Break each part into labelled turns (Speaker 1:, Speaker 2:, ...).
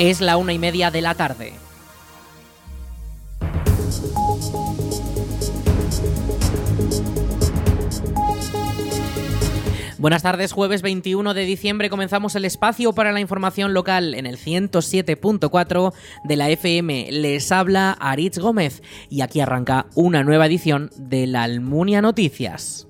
Speaker 1: Es la una y media de la tarde. Buenas tardes, jueves 21 de diciembre comenzamos el espacio para la información local en el 107.4 de la FM. Les habla Aritz Gómez y aquí arranca una nueva edición de la Almunia Noticias.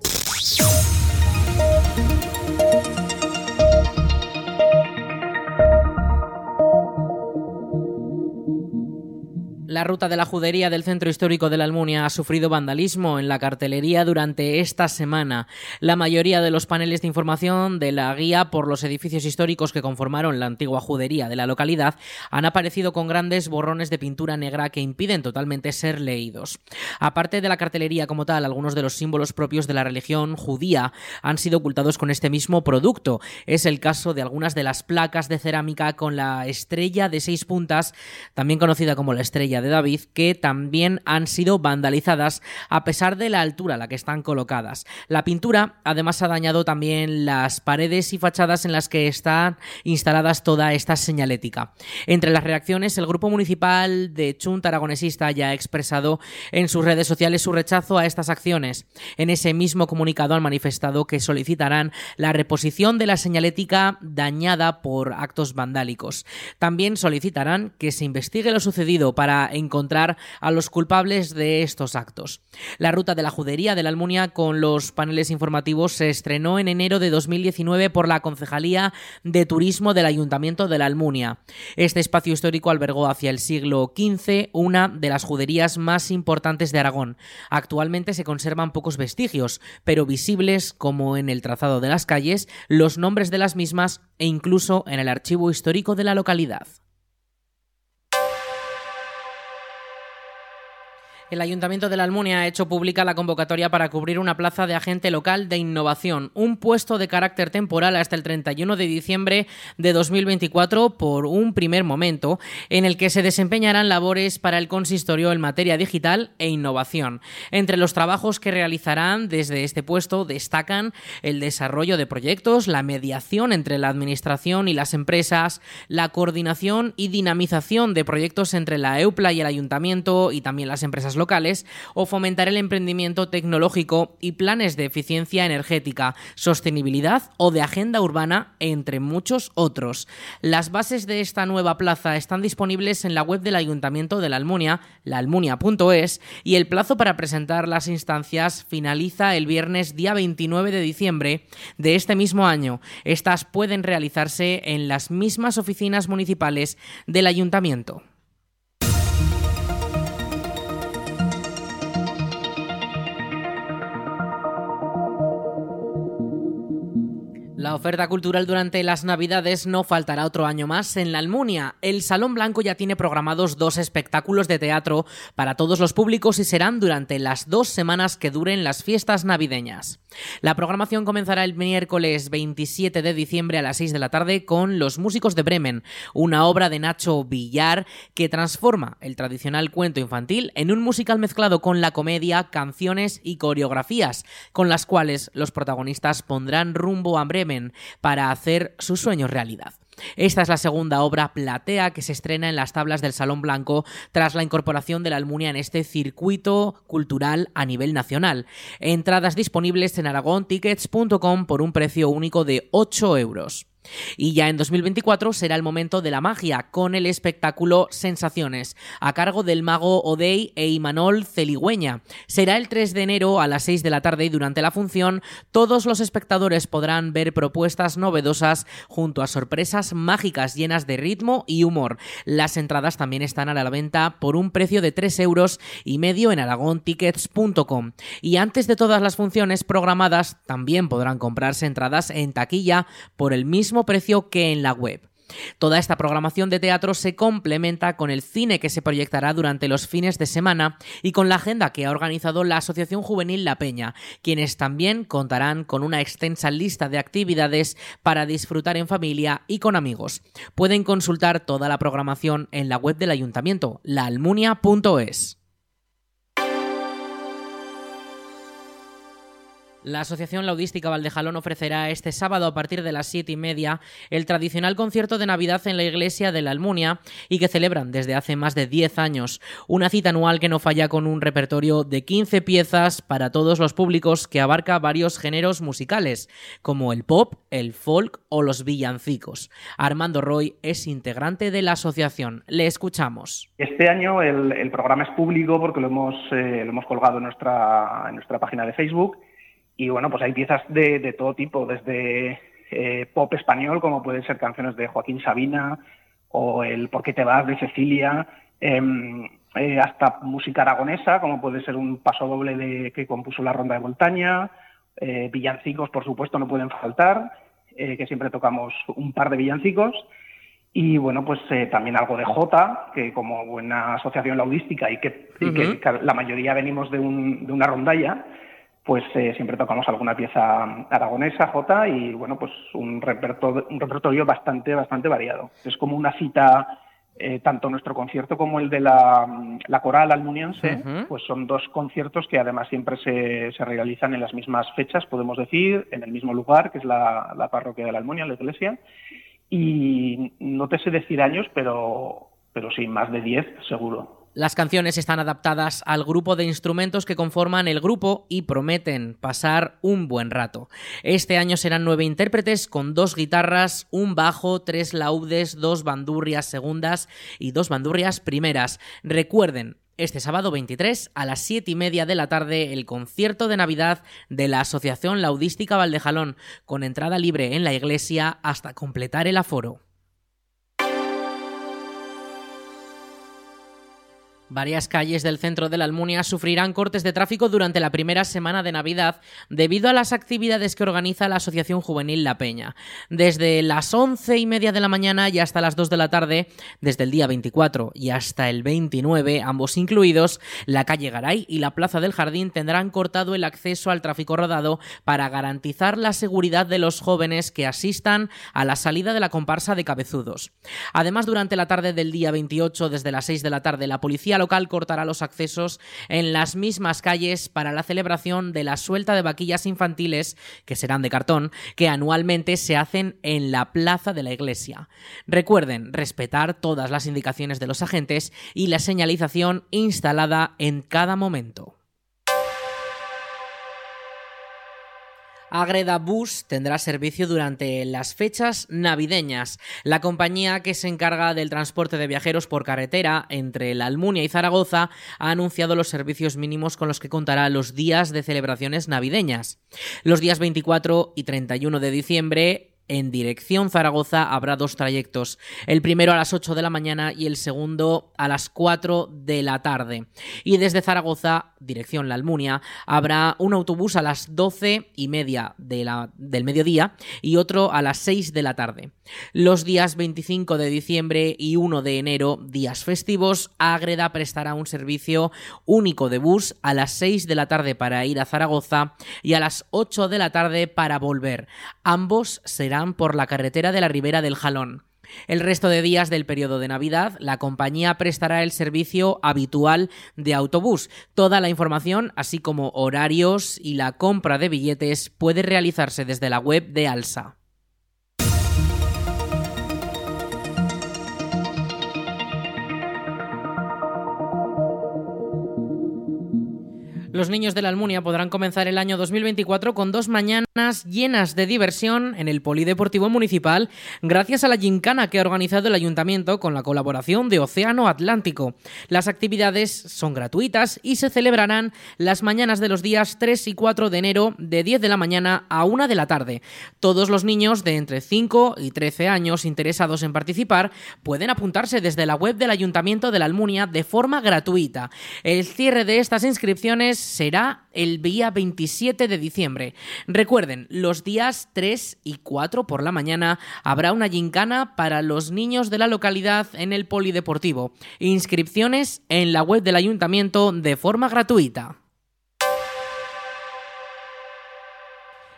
Speaker 1: La ruta de la judería del centro histórico de la Almunia ha sufrido vandalismo en la cartelería durante esta semana. La mayoría de los paneles de información de la guía por los edificios históricos que conformaron la antigua judería de la localidad han aparecido con grandes borrones de pintura negra que impiden totalmente ser leídos. Aparte de la cartelería como tal, algunos de los símbolos propios de la religión judía han sido ocultados con este mismo producto. Es el caso de algunas de las placas de cerámica con la estrella de seis puntas, también conocida como la estrella de David que también han sido vandalizadas a pesar de la altura a la que están colocadas. La pintura además ha dañado también las paredes y fachadas en las que están instaladas toda esta señalética. Entre las reacciones, el grupo municipal de Chunta Aragonesista ya ha expresado en sus redes sociales su rechazo a estas acciones. En ese mismo comunicado han manifestado que solicitarán la reposición de la señalética dañada por actos vandálicos. También solicitarán que se investigue lo sucedido para encontrar a los culpables de estos actos. La ruta de la judería de la Almunia con los paneles informativos se estrenó en enero de 2019 por la Concejalía de Turismo del Ayuntamiento de la Almunia. Este espacio histórico albergó hacia el siglo XV una de las juderías más importantes de Aragón. Actualmente se conservan pocos vestigios, pero visibles como en el trazado de las calles, los nombres de las mismas e incluso en el archivo histórico de la localidad. El Ayuntamiento de la Almunia ha hecho pública la convocatoria para cubrir una plaza de agente local de innovación, un puesto de carácter temporal hasta el 31 de diciembre de 2024 por un primer momento, en el que se desempeñarán labores para el consistorio en materia digital e innovación. Entre los trabajos que realizarán desde este puesto destacan el desarrollo de proyectos, la mediación entre la Administración y las empresas, la coordinación y dinamización de proyectos entre la EUPLA y el Ayuntamiento y también las empresas locales o fomentar el emprendimiento tecnológico y planes de eficiencia energética, sostenibilidad o de agenda urbana, entre muchos otros. Las bases de esta nueva plaza están disponibles en la web del Ayuntamiento de la Almunia, laalmunia.es, y el plazo para presentar las instancias finaliza el viernes día 29 de diciembre de este mismo año. Estas pueden realizarse en las mismas oficinas municipales del Ayuntamiento. La oferta cultural durante las Navidades no faltará otro año más en la Almunia. El Salón Blanco ya tiene programados dos espectáculos de teatro para todos los públicos y serán durante las dos semanas que duren las fiestas navideñas. La programación comenzará el miércoles 27 de diciembre a las 6 de la tarde con Los Músicos de Bremen, una obra de Nacho Villar que transforma el tradicional cuento infantil en un musical mezclado con la comedia, canciones y coreografías, con las cuales los protagonistas pondrán rumbo a Bremen para hacer sus sueños realidad. Esta es la segunda obra Platea que se estrena en las tablas del Salón Blanco tras la incorporación de la Almunia en este circuito cultural a nivel nacional. Entradas disponibles en aragontickets.com por un precio único de 8 euros. Y ya en 2024 será el momento de la magia con el espectáculo Sensaciones, a cargo del mago Odey e Imanol Celigüeña. Será el 3 de enero a las 6 de la tarde y durante la función todos los espectadores podrán ver propuestas novedosas junto a sorpresas mágicas llenas de ritmo y humor. Las entradas también están a la venta por un precio de 3 euros y medio en aragontickets.com. Y antes de todas las funciones programadas también podrán comprarse entradas en taquilla por el mismo precio que en la web. Toda esta programación de teatro se complementa con el cine que se proyectará durante los fines de semana y con la agenda que ha organizado la Asociación Juvenil La Peña, quienes también contarán con una extensa lista de actividades para disfrutar en familia y con amigos. Pueden consultar toda la programación en la web del ayuntamiento, laalmunia.es. La Asociación Laudística Valdejalón ofrecerá este sábado a partir de las siete y media el tradicional concierto de Navidad en la iglesia de la Almunia y que celebran desde hace más de 10 años. Una cita anual que no falla con un repertorio de 15 piezas para todos los públicos que abarca varios géneros musicales, como el pop, el folk o los villancicos. Armando Roy es integrante de la asociación. Le escuchamos.
Speaker 2: Este año el, programa es público porque lo hemos, eh, colgado en nuestra página de Facebook y bueno, pues hay piezas de, todo tipo, desde eh, pop español, como pueden ser canciones de Joaquín Sabina o el ¿Por qué te vas? de Cecilia, em, eh, hasta música aragonesa, como puede ser un paso doble de, que compuso la Ronda de Montaña, eh, villancicos, por supuesto, no pueden faltar, que siempre tocamos un par de villancicos. Y bueno, pues también algo de Jota, que como buena asociación laudística y que, la mayoría venimos de, un, de una rondalla, pues eh, siempre tocamos alguna pieza aragonesa, Jota, y bueno, pues un repertorio, un repertorio bastante, bastante variado. Es como una cita, eh, tanto nuestro concierto como el de la, la coral almuniense, pues son dos conciertos que además siempre se, se, realizan en las mismas fechas, podemos decir, en el mismo lugar, que es la, la parroquia de la Almunia, la iglesia, y no te sé decir años, pero, pero sí, más de diez seguro.
Speaker 1: Las canciones están adaptadas al grupo de instrumentos que conforman el grupo y prometen pasar un buen rato. Este año serán nueve intérpretes con dos guitarras, un bajo, tres laudes, dos bandurrias segundas y dos bandurrias primeras. Recuerden, este sábado 23 a las 7 y media de la tarde el concierto de Navidad de la Asociación Laudística Valdejalón, con entrada libre en la iglesia hasta completar el aforo. Varias calles del centro de la Almunia sufrirán cortes de tráfico durante la primera semana de Navidad debido a las actividades que organiza la Asociación Juvenil La Peña. Desde las once y media de la mañana y hasta las 2 de la tarde, desde el día 24 y hasta el 29, ambos incluidos, la calle Garay y la Plaza del Jardín tendrán cortado el acceso al tráfico rodado para garantizar la seguridad de los jóvenes que asistan a la salida de la comparsa de cabezudos. Además, durante la tarde del día 28, desde las 6 de la tarde, la policía local cortará los accesos en las mismas calles para la celebración de la suelta de vaquillas infantiles, que serán de cartón, que anualmente se hacen en la plaza de la iglesia. Recuerden respetar todas las indicaciones de los agentes y la señalización instalada en cada momento. Agreda Bus tendrá servicio durante las fechas navideñas. La compañía que se encarga del transporte de viajeros por carretera entre la Almunia y Zaragoza ha anunciado los servicios mínimos con los que contará los días de celebraciones navideñas. Los días 24 y 31 de diciembre en dirección Zaragoza habrá dos trayectos, el primero a las 8 de la mañana y el segundo a las 4 de la tarde. Y desde Zaragoza, dirección La Almunia, habrá un autobús a las 12 y media del mediodía y otro a las 6 de la tarde. Los días 25 de diciembre y 1 de enero, días festivos, Ágreda prestará un servicio único de bus a las 6 de la tarde para ir a Zaragoza y a las 8 de la tarde para volver. Ambos serán por la carretera de la Ribera del Jalón. El resto de días del periodo de Navidad, la compañía prestará el servicio habitual de autobús. Toda la información, así como horarios y la compra de billetes, puede realizarse desde la web de Alsa. Los niños de la Almunia podrán comenzar el año 2024 con dos mañanas llenas de diversión en el Polideportivo Municipal gracias a la gincana que ha organizado el ayuntamiento con la colaboración de Océano Atlántico. Las actividades son gratuitas y se celebrarán las mañanas de los días 3 y 4 de enero de 10 de la mañana a 1 de la tarde. Todos los niños de entre 5 y 13 años interesados en participar pueden apuntarse desde la web del Ayuntamiento de la Almunia de forma gratuita. El cierre de estas inscripciones será el día 27 de diciembre. Recuerden, los días 3 y 4 por la mañana habrá una gincana para los niños de la localidad en el polideportivo. Inscripciones en la web del ayuntamiento de forma gratuita.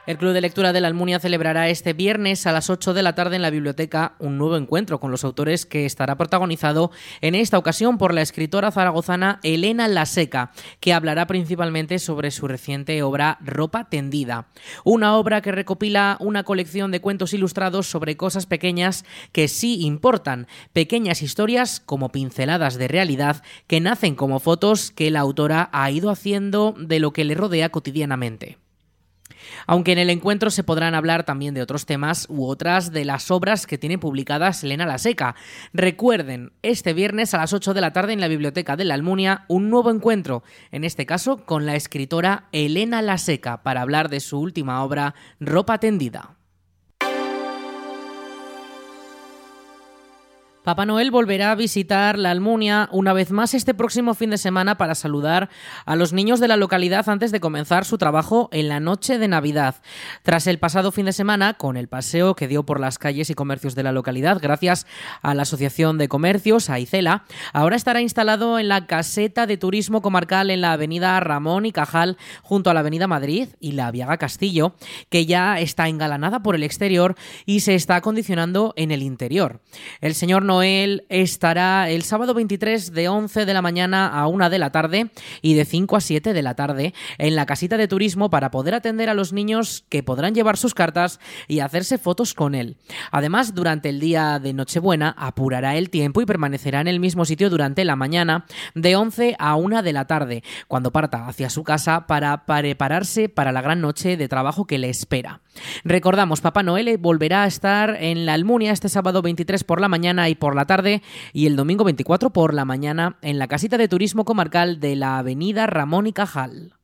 Speaker 1: El Club de Lectura de la Almunia celebrará este viernes a las 8 de la tarde en la biblioteca un nuevo encuentro con los autores que estará protagonizado en esta ocasión por la escritora zaragozana Elena Laseca, que hablará principalmente sobre su reciente obra Ropa tendida, una obra que recopila una colección de cuentos ilustrados sobre cosas pequeñas que sí importan, pequeñas historias como pinceladas de realidad que nacen como fotos que la autora ha ido haciendo de lo que le rodea cotidianamente aunque en el encuentro se podrán hablar también de otros temas u otras de las obras que tiene publicadas Elena La Seca. Recuerden, este viernes a las 8 de la tarde en la Biblioteca de la Almunia, un nuevo encuentro, en este caso con la escritora Elena La Seca, para hablar de su última obra, Ropa tendida. Papá Noel volverá a visitar la Almunia una vez más este próximo fin de semana para saludar a los niños de la localidad antes de comenzar su trabajo en la noche de Navidad. Tras el pasado fin de semana, con el paseo que dio por las calles y comercios de la localidad gracias a la Asociación de Comercios, Aicela, ahora estará instalado en la caseta de turismo comarcal en la avenida Ramón y Cajal junto a la avenida Madrid y la Viaga Castillo, que ya está engalanada por el exterior y se está acondicionando en el interior. El señor Noel estará el sábado 23 de 11 de la mañana a 1 de la tarde y de 5 a 7 de la tarde en la casita de turismo para poder atender a los niños que podrán llevar sus cartas y hacerse fotos con él. Además, durante el día de Nochebuena apurará el tiempo y permanecerá en el mismo sitio durante la mañana de 11 a 1 de la tarde, cuando parta hacia su casa para prepararse para la gran noche de trabajo que le espera. Recordamos, Papá Noel volverá a estar en la Almunia este sábado 23 por la mañana y por la tarde y el domingo 24 por la mañana en la casita de turismo comarcal de la avenida Ramón y Cajal.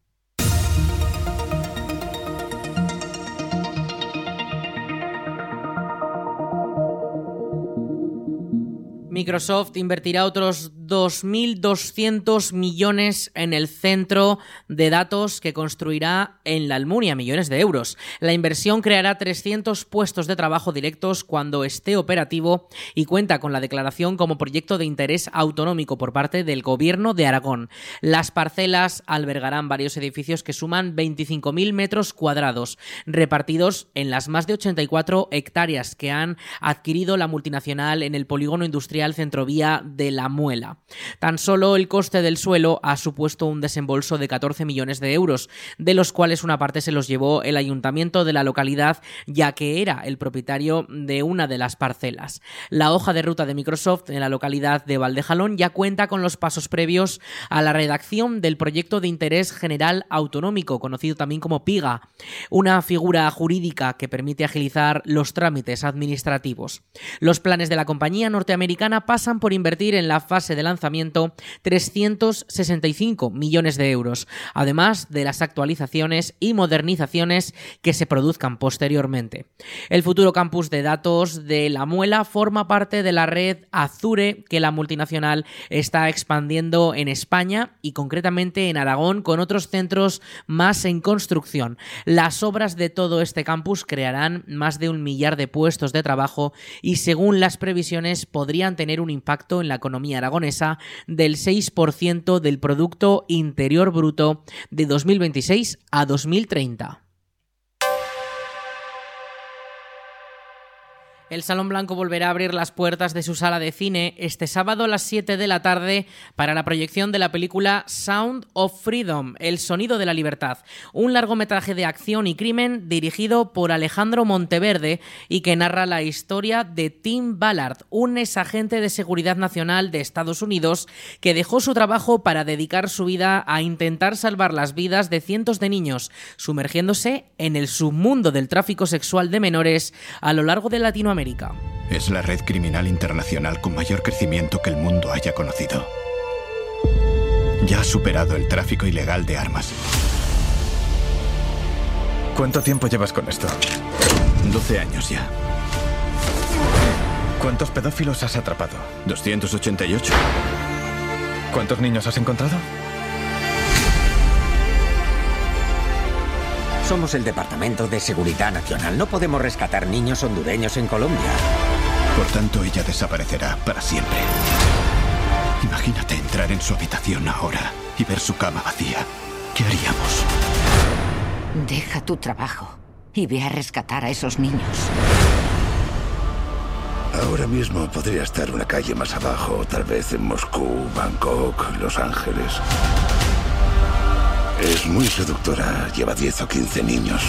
Speaker 1: Microsoft invertirá otros 2.200 millones en el centro de datos que construirá en la Almunia, millones de euros. La inversión creará 300 puestos de trabajo directos cuando esté operativo y cuenta con la declaración como proyecto de interés autonómico por parte del Gobierno de Aragón. Las parcelas albergarán varios edificios que suman 25.000 metros cuadrados, repartidos en las más de 84 hectáreas que han adquirido la multinacional en el polígono industrial Centrovía de La Muela. Tan solo el coste del suelo ha supuesto un desembolso de 14 millones de euros, de los cuales una parte se los llevó el ayuntamiento de la localidad, ya que era el propietario de una de las parcelas. La hoja de ruta de Microsoft en la localidad de Valdejalón ya cuenta con los pasos previos a la redacción del proyecto de interés general autonómico, conocido también como PIGA, una figura jurídica que permite agilizar los trámites administrativos. Los planes de la compañía norteamericana pasan por invertir en la fase de lanzamiento 365 millones de euros, además de las actualizaciones y modernizaciones que se produzcan posteriormente. El futuro campus de datos de La Muela forma parte de la red Azure que la multinacional está expandiendo en España y concretamente en Aragón con otros centros más en construcción. Las obras de todo este campus crearán más de un millar de puestos de trabajo y según las previsiones podrían tener un impacto en la economía aragonesa del 6% del Producto Interior Bruto de 2026 a 2030. El Salón Blanco volverá a abrir las puertas de su sala de cine este sábado a las 7 de la tarde para la proyección de la película Sound of Freedom, El Sonido de la Libertad, un largometraje de acción y crimen dirigido por Alejandro Monteverde y que narra la historia de Tim Ballard, un exagente de seguridad nacional de Estados Unidos que dejó su trabajo para dedicar su vida a intentar salvar las vidas de cientos de niños, sumergiéndose en el submundo del tráfico sexual de menores a lo largo de Latinoamérica
Speaker 3: es la red criminal internacional con mayor crecimiento que el mundo haya conocido. Ya ha superado el tráfico ilegal de armas.
Speaker 4: ¿Cuánto tiempo llevas con esto?
Speaker 3: 12 años ya.
Speaker 4: ¿Cuántos pedófilos has atrapado?
Speaker 3: 288.
Speaker 4: ¿Cuántos niños has encontrado?
Speaker 5: Somos el Departamento de Seguridad Nacional. No podemos rescatar niños hondureños en Colombia.
Speaker 3: Por tanto, ella desaparecerá para siempre. Imagínate entrar en su habitación ahora y ver su cama vacía. ¿Qué haríamos?
Speaker 6: Deja tu trabajo y ve a rescatar a esos niños.
Speaker 7: Ahora mismo podría estar una calle más abajo, tal vez en Moscú, Bangkok, Los Ángeles. Es muy seductora, lleva 10 o 15 niños.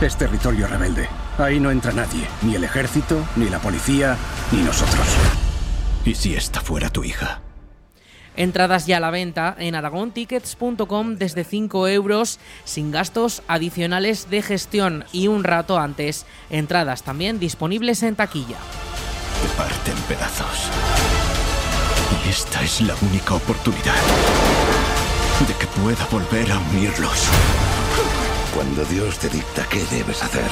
Speaker 8: Es territorio rebelde. Ahí no entra nadie, ni el ejército, ni la policía, ni nosotros.
Speaker 3: ¿Y si esta fuera tu hija?
Speaker 1: Entradas ya a la venta en aragontickets.com desde 5 euros sin gastos adicionales de gestión y un rato antes. Entradas también disponibles en taquilla.
Speaker 3: Te parte en pedazos. Y esta es la única oportunidad de que pueda volver a unirlos.
Speaker 7: Cuando Dios te dicta qué debes hacer,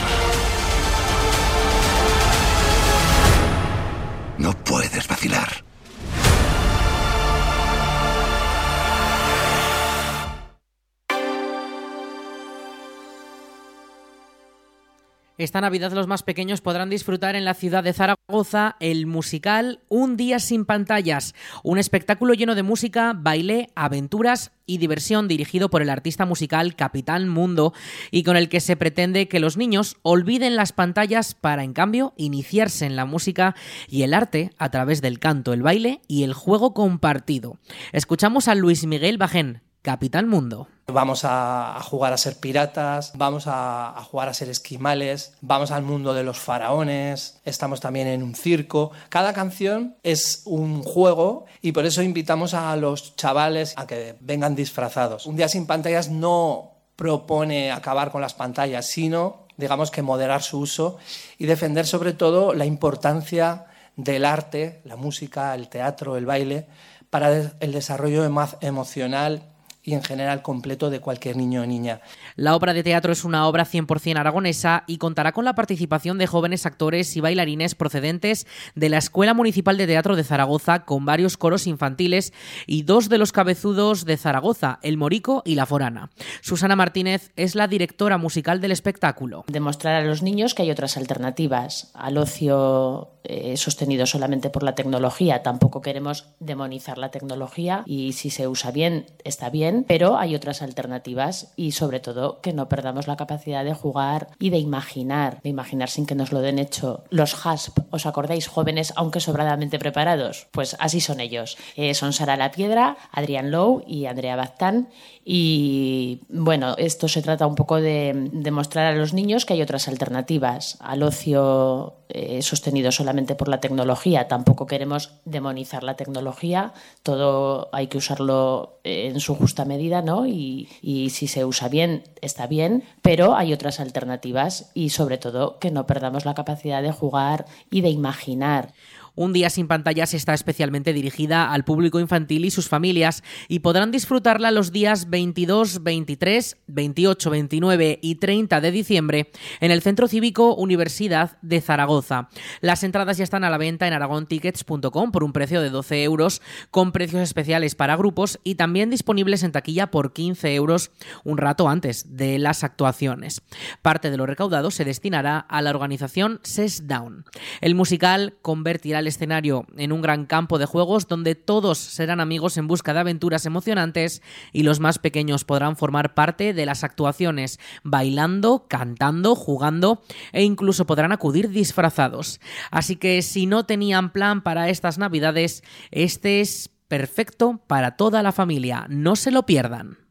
Speaker 1: Esta Navidad los más pequeños podrán disfrutar en la ciudad de Zaragoza el musical Un día sin pantallas, un espectáculo lleno de música, baile, aventuras y diversión dirigido por el artista musical Capitán Mundo y con el que se pretende que los niños olviden las pantallas para en cambio iniciarse en la música y el arte a través del canto, el baile y el juego compartido. Escuchamos a Luis Miguel Bajén, Capitán Mundo.
Speaker 9: Vamos a, jugar a ser piratas, vamos a, jugar a ser esquimales, vamos al mundo de los faraones, estamos también en un circo. Cada canción es un juego y por eso invitamos a los chavales a que vengan disfrazados. Un día sin pantallas no propone acabar con las pantallas, sino, digamos que moderar su uso y defender sobre todo la importancia del arte, la música, el teatro, el baile, para el desarrollo emocional y en general completo de cualquier niño o niña.
Speaker 1: La obra de teatro es una obra 100% aragonesa y contará con la participación de jóvenes actores y bailarines procedentes de la Escuela Municipal de Teatro de Zaragoza con varios coros infantiles y dos de los cabezudos de Zaragoza, El Morico y La Forana. Susana Martínez es la directora musical del espectáculo.
Speaker 10: Demostrar a los niños que hay otras alternativas al ocio eh, sostenido solamente por la tecnología. Tampoco queremos demonizar la tecnología y si se usa bien está bien, pero hay otras alternativas y sobre todo que no perdamos la capacidad de jugar y de imaginar, de imaginar sin que nos lo den hecho. Los HASP, ¿os acordáis? Jóvenes aunque sobradamente preparados. Pues así son ellos. Eh, son Sara La Piedra, Adrián Lowe y Andrea Baztán y bueno, esto se trata un poco de demostrar a los niños que hay otras alternativas al ocio eh, sostenido solamente por la tecnología. Tampoco queremos demonizar la tecnología, todo hay que usarlo en su justa medida, ¿no? Y, y si se usa bien, está bien, pero hay otras alternativas y sobre todo que no perdamos la capacidad de jugar y de imaginar.
Speaker 1: Un día sin pantallas está especialmente dirigida al público infantil y sus familias y podrán disfrutarla los días 22, 23, 28, 29 y 30 de diciembre en el Centro Cívico Universidad de Zaragoza. Las entradas ya están a la venta en aragontickets.com por un precio de 12 euros con precios especiales para grupos y también disponibles en taquilla por 15 euros un rato antes de las actuaciones. Parte de lo recaudado se destinará a la organización SES Down. El musical convertirá escenario en un gran campo de juegos donde todos serán amigos en busca de aventuras emocionantes y los más pequeños podrán formar parte de las actuaciones, bailando, cantando, jugando e incluso podrán acudir disfrazados. Así que si no tenían plan para estas navidades, este es perfecto para toda la familia, no se lo pierdan.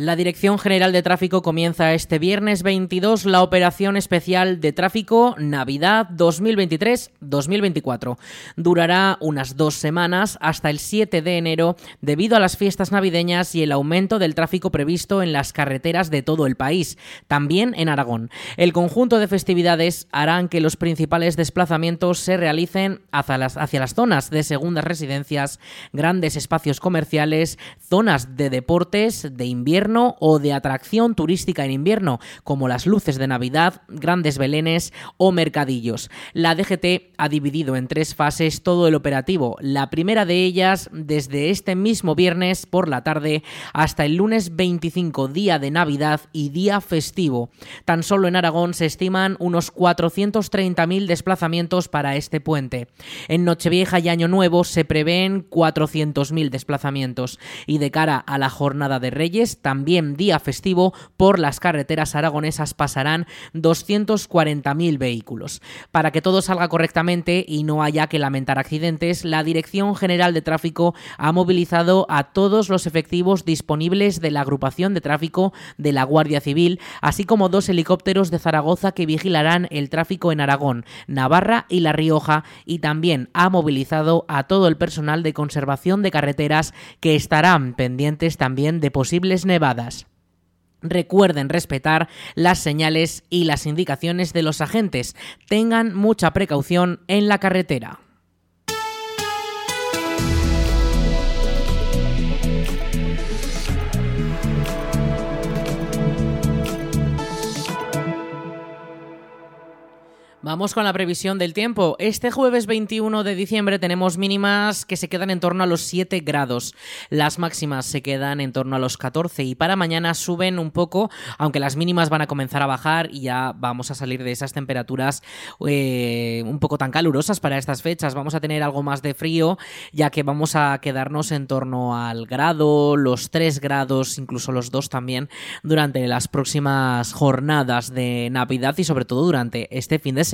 Speaker 1: La Dirección General de Tráfico comienza este viernes 22 la operación especial de tráfico Navidad 2023-2024. Durará unas dos semanas hasta el 7 de enero debido a las fiestas navideñas y el aumento del tráfico previsto en las carreteras de todo el país, también en Aragón. El conjunto de festividades harán que los principales desplazamientos se realicen hacia las, hacia las zonas de segundas residencias, grandes espacios comerciales, zonas de deportes, de invierno o de atracción turística en invierno, como las luces de Navidad, grandes belenes o mercadillos. La DGT ha dividido en tres fases todo el operativo. La primera de ellas desde este mismo viernes por la tarde hasta el lunes 25, día de Navidad y día festivo. Tan solo en Aragón se estiman unos 430.000 desplazamientos para este puente. En Nochevieja y Año Nuevo se prevén 400.000 desplazamientos y de cara a la jornada de Reyes, también día festivo, por las carreteras aragonesas pasarán 240.000 vehículos. Para que todo salga correctamente y no haya que lamentar accidentes, la Dirección General de Tráfico ha movilizado a todos los efectivos disponibles de la agrupación de tráfico de la Guardia Civil, así como dos helicópteros de Zaragoza que vigilarán el tráfico en Aragón, Navarra y La Rioja, y también ha movilizado a todo el personal de conservación de carreteras que estarán pendientes también de posibles nevadas. Recuerden respetar las señales y las indicaciones de los agentes. Tengan mucha precaución en la carretera. Vamos con la previsión del tiempo. Este jueves 21 de diciembre tenemos mínimas que se quedan en torno a los 7 grados. Las máximas se quedan en torno a los 14 y para mañana suben un poco, aunque las mínimas van a comenzar a bajar y ya vamos a salir de esas temperaturas eh, un poco tan calurosas para estas fechas. Vamos a tener algo más de frío, ya que vamos a quedarnos en torno al grado, los 3 grados, incluso los 2 también, durante las próximas jornadas de Navidad y sobre todo durante este fin de semana.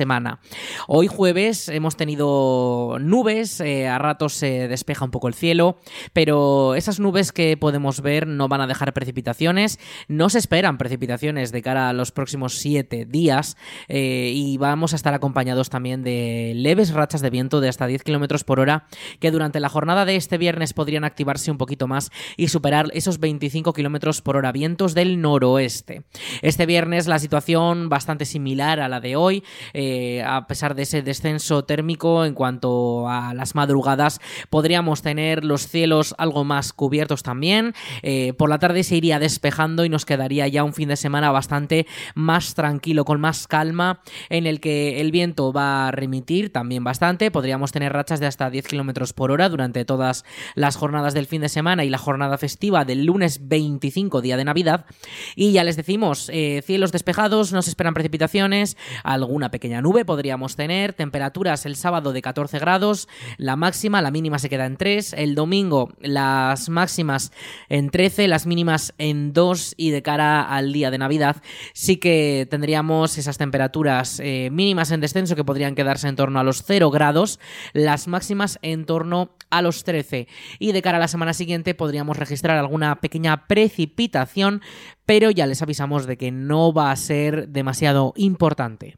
Speaker 1: Hoy jueves hemos tenido nubes, eh, a ratos se despeja un poco el cielo, pero esas nubes que podemos ver no van a dejar precipitaciones, no se esperan precipitaciones de cara a los próximos siete días eh, y vamos a estar acompañados también de leves rachas de viento de hasta 10 km por hora que durante la jornada de este viernes podrían activarse un poquito más y superar esos 25 km por hora vientos del noroeste. Este viernes la situación bastante similar a la de hoy. A pesar de ese descenso térmico en cuanto a las madrugadas, podríamos tener los cielos algo más cubiertos también. Eh, por la tarde se iría despejando y nos quedaría ya un fin de semana bastante más tranquilo, con más calma, en el que el viento va a remitir también bastante. Podríamos tener rachas de hasta 10 kilómetros por hora durante todas las jornadas del fin de semana y la jornada festiva del lunes 25, día de Navidad. Y ya les decimos, eh, cielos despejados, no se esperan precipitaciones, alguna pequeña nube podríamos tener, temperaturas el sábado de 14 grados, la máxima, la mínima se queda en 3, el domingo las máximas en 13, las mínimas en 2 y de cara al día de Navidad sí que tendríamos esas temperaturas eh, mínimas en descenso que podrían quedarse en torno a los 0 grados, las máximas en torno a los 13 y de cara a la semana siguiente podríamos registrar alguna pequeña precipitación, pero ya les avisamos de que no va a ser demasiado importante.